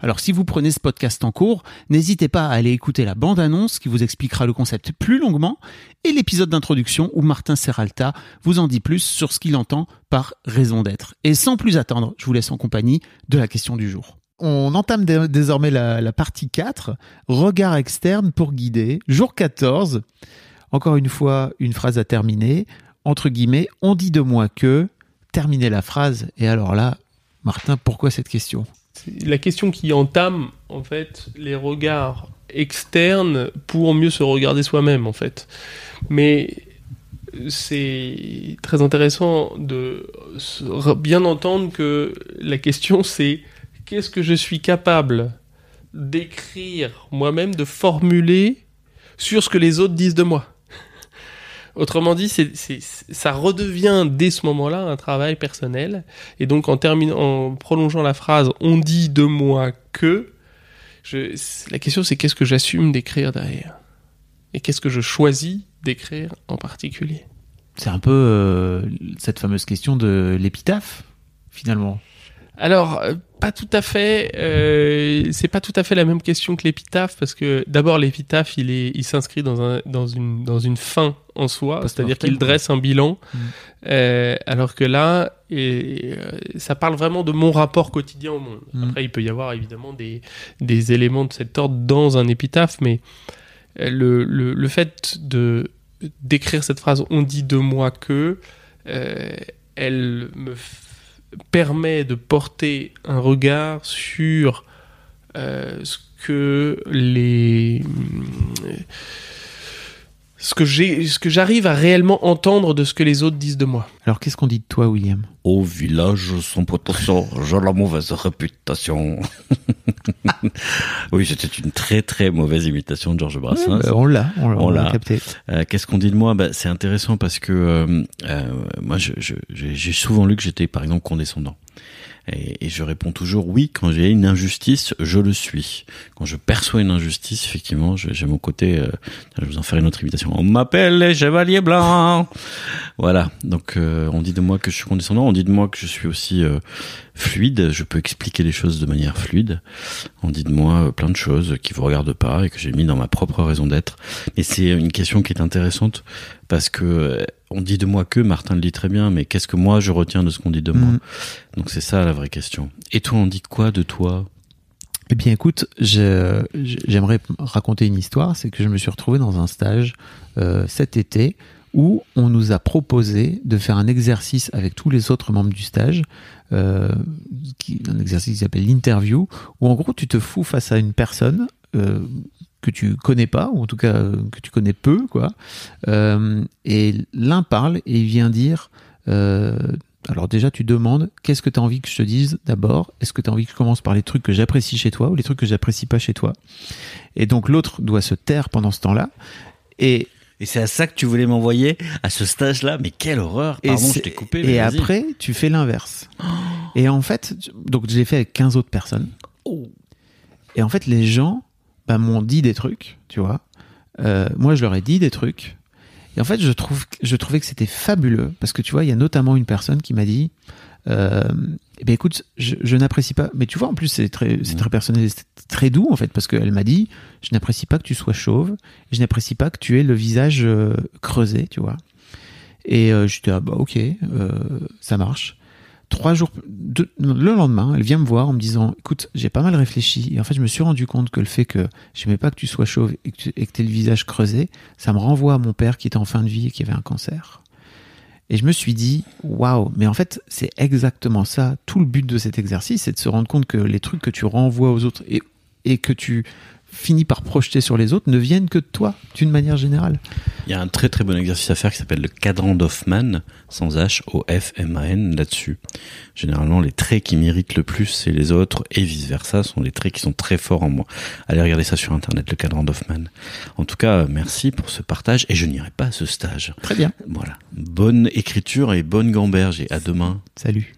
Alors si vous prenez ce podcast en cours, n'hésitez pas à aller écouter la bande-annonce qui vous expliquera le concept plus longuement et l'épisode d'introduction où Martin Serralta vous en dit plus sur ce qu'il entend par raison d'être. Et sans plus attendre, je vous laisse en compagnie de la question du jour. On entame dé- désormais la, partie 4, regard externe pour guider, jour 14. Encore une fois, une phrase à terminer. Entre guillemets, on dit de moi que, terminez la phrase. Et alors là, Martin, pourquoi cette question? La question qui entame en fait les regards externes pour mieux se regarder soi-même en fait. Mais c'est très intéressant de bien entendre que la question c'est qu'est-ce que je suis capable d'écrire moi-même, de formuler sur ce que les autres disent de moi? Autrement dit, ça redevient dès ce moment-là un travail personnel. Et donc, en, prolongeant la phrase « on dit de moi que la question c'est qu'est-ce que j'assume d'écrire derrière? Et qu'est-ce que je choisis d'écrire en particulier? C'est un peu euh, cette fameuse question de l'épitaphe, finalement. Alors, euh, pas tout à fait. Euh, c'est pas tout à fait la même question que l'épitaphe parce que d'abord l'épitaphe, il est, il s'inscrit dans un, dans une, dans une fin en soi, c'est-à-dire qu'il dresse un bilan. Mm. Euh, alors que là, et, euh, ça parle vraiment de mon rapport quotidien au monde. Mm. Après, il peut y avoir évidemment des, des éléments de cet ordre dans un épitaphe, mais le, le, le fait de d'écrire cette phrase "on dit de moi que", elle me permet de porter un regard sur euh, ce que les ce que j'ai ce que j'arrive à réellement entendre de ce que les autres disent de moi. Alors, qu'est-ce qu'on dit de toi, William? Au village sans protection, j'ai la mauvaise réputation. oui, c'était une très très mauvaise imitation de Georges Brassens. Euh, On l'a, on, l'a- On on l'a l'a. capté. Euh, Qu'est-ce qu'on dit de moi? Bah, C'est intéressant parce que euh, euh, moi, je- je- j'ai j'ai souvent lu que j'étais par exemple condescendant. Et, et je réponds toujours oui quand j'ai une injustice, je le suis. Quand je perçois une injustice, effectivement, j'ai mon côté. euh, je vais vous en faire une autre invitation. On m'appelle les chevaliers blancs. Voilà. Donc euh, on dit de moi que je suis condescendant. On dit de moi que je suis aussi euh, fluide. Je peux expliquer les choses de manière fluide. On dit de moi euh, plein de choses qui vous regardent pas et que j'ai mis dans ma propre raison d'être. Mais c'est une question qui est intéressante parce que on dit de moi que Martin le dit très bien, mais qu'est-ce que moi je retiens de ce qu'on dit de moi Mm. Donc c'est ça la vraie question. Et toi, on dit quoi de toi? Eh bien, écoute, j'aimerais raconter une histoire. C'est que je me suis retrouvé dans un stage euh, cet été où on nous a proposé de faire un exercice avec tous les autres membres du stage, euh, qui, un exercice qui s'appelle l'interview, où en gros tu te fous face à une personne euh, que tu connais pas, ou en tout cas euh, que tu connais peu, quoi. Et l'un parle et il vient dire. alors déjà, tu demandes qu'est-ce que tu as envie que je te dise d'abord? Est-ce que tu as envie que je commence par les trucs que j'apprécie chez toi ou les trucs que j'apprécie pas chez toi? Et donc l'autre doit se taire pendant ce temps-là. Et, Et c'est à ça que tu voulais m'envoyer à ce stage-là Mais quelle horreur et, Pardon, je t'ai coupé. mais et après, tu fais l'inverse. Et en fait, donc je l'ai fait avec 15 autres personnes. Et en fait, les gens bah, m'ont dit des trucs, tu vois. Euh, moi, je leur ai dit des trucs. Et en fait, je, trouve, je trouvais que c'était fabuleux. Parce que tu vois, il y a notamment une personne qui m'a dit euh, eh ben écoute, je, je n'apprécie pas. Mais tu vois, en plus, c'est très, c'est très personnel, c'est très doux en fait, parce qu'elle m'a dit, je n'apprécie pas que tu sois chauve, je n'apprécie pas que tu aies le visage euh, creusé, tu vois. Et euh, j'étais ah bah ok, euh, ça marche. trois jours, le lendemain, elle vient me voir en me disant, écoute, j'ai pas mal réfléchi. Et en fait, je me suis rendu compte que le fait que j'aimais pas que tu sois chauve et que tu et que aies le visage creusé, ça me renvoie à mon père qui était en fin de vie et qui avait un cancer. Et je me suis dit, waouh, mais en fait, c'est exactement ça. Tout le but de cet exercice, c'est de se rendre compte que les trucs que tu renvoies aux autres et, et que tu finis par projeter sur les autres ne viennent que de toi, d'une manière générale. Il y a un très très bon exercice à faire qui s'appelle le cadran d'Hoffman, sans H, O-F-M-A-N, là-dessus. Généralement, les traits qui m'irritent le plus, c'est les autres, et vice-versa, sont les traits qui sont très forts en moi. Allez regarder ça sur Internet, le cadran d'Hoffman. En tout cas, merci pour ce partage, et je n'irai pas à ce stage. Très bien. Voilà. Bonne écriture et bonne gamberge, et à demain. Salut.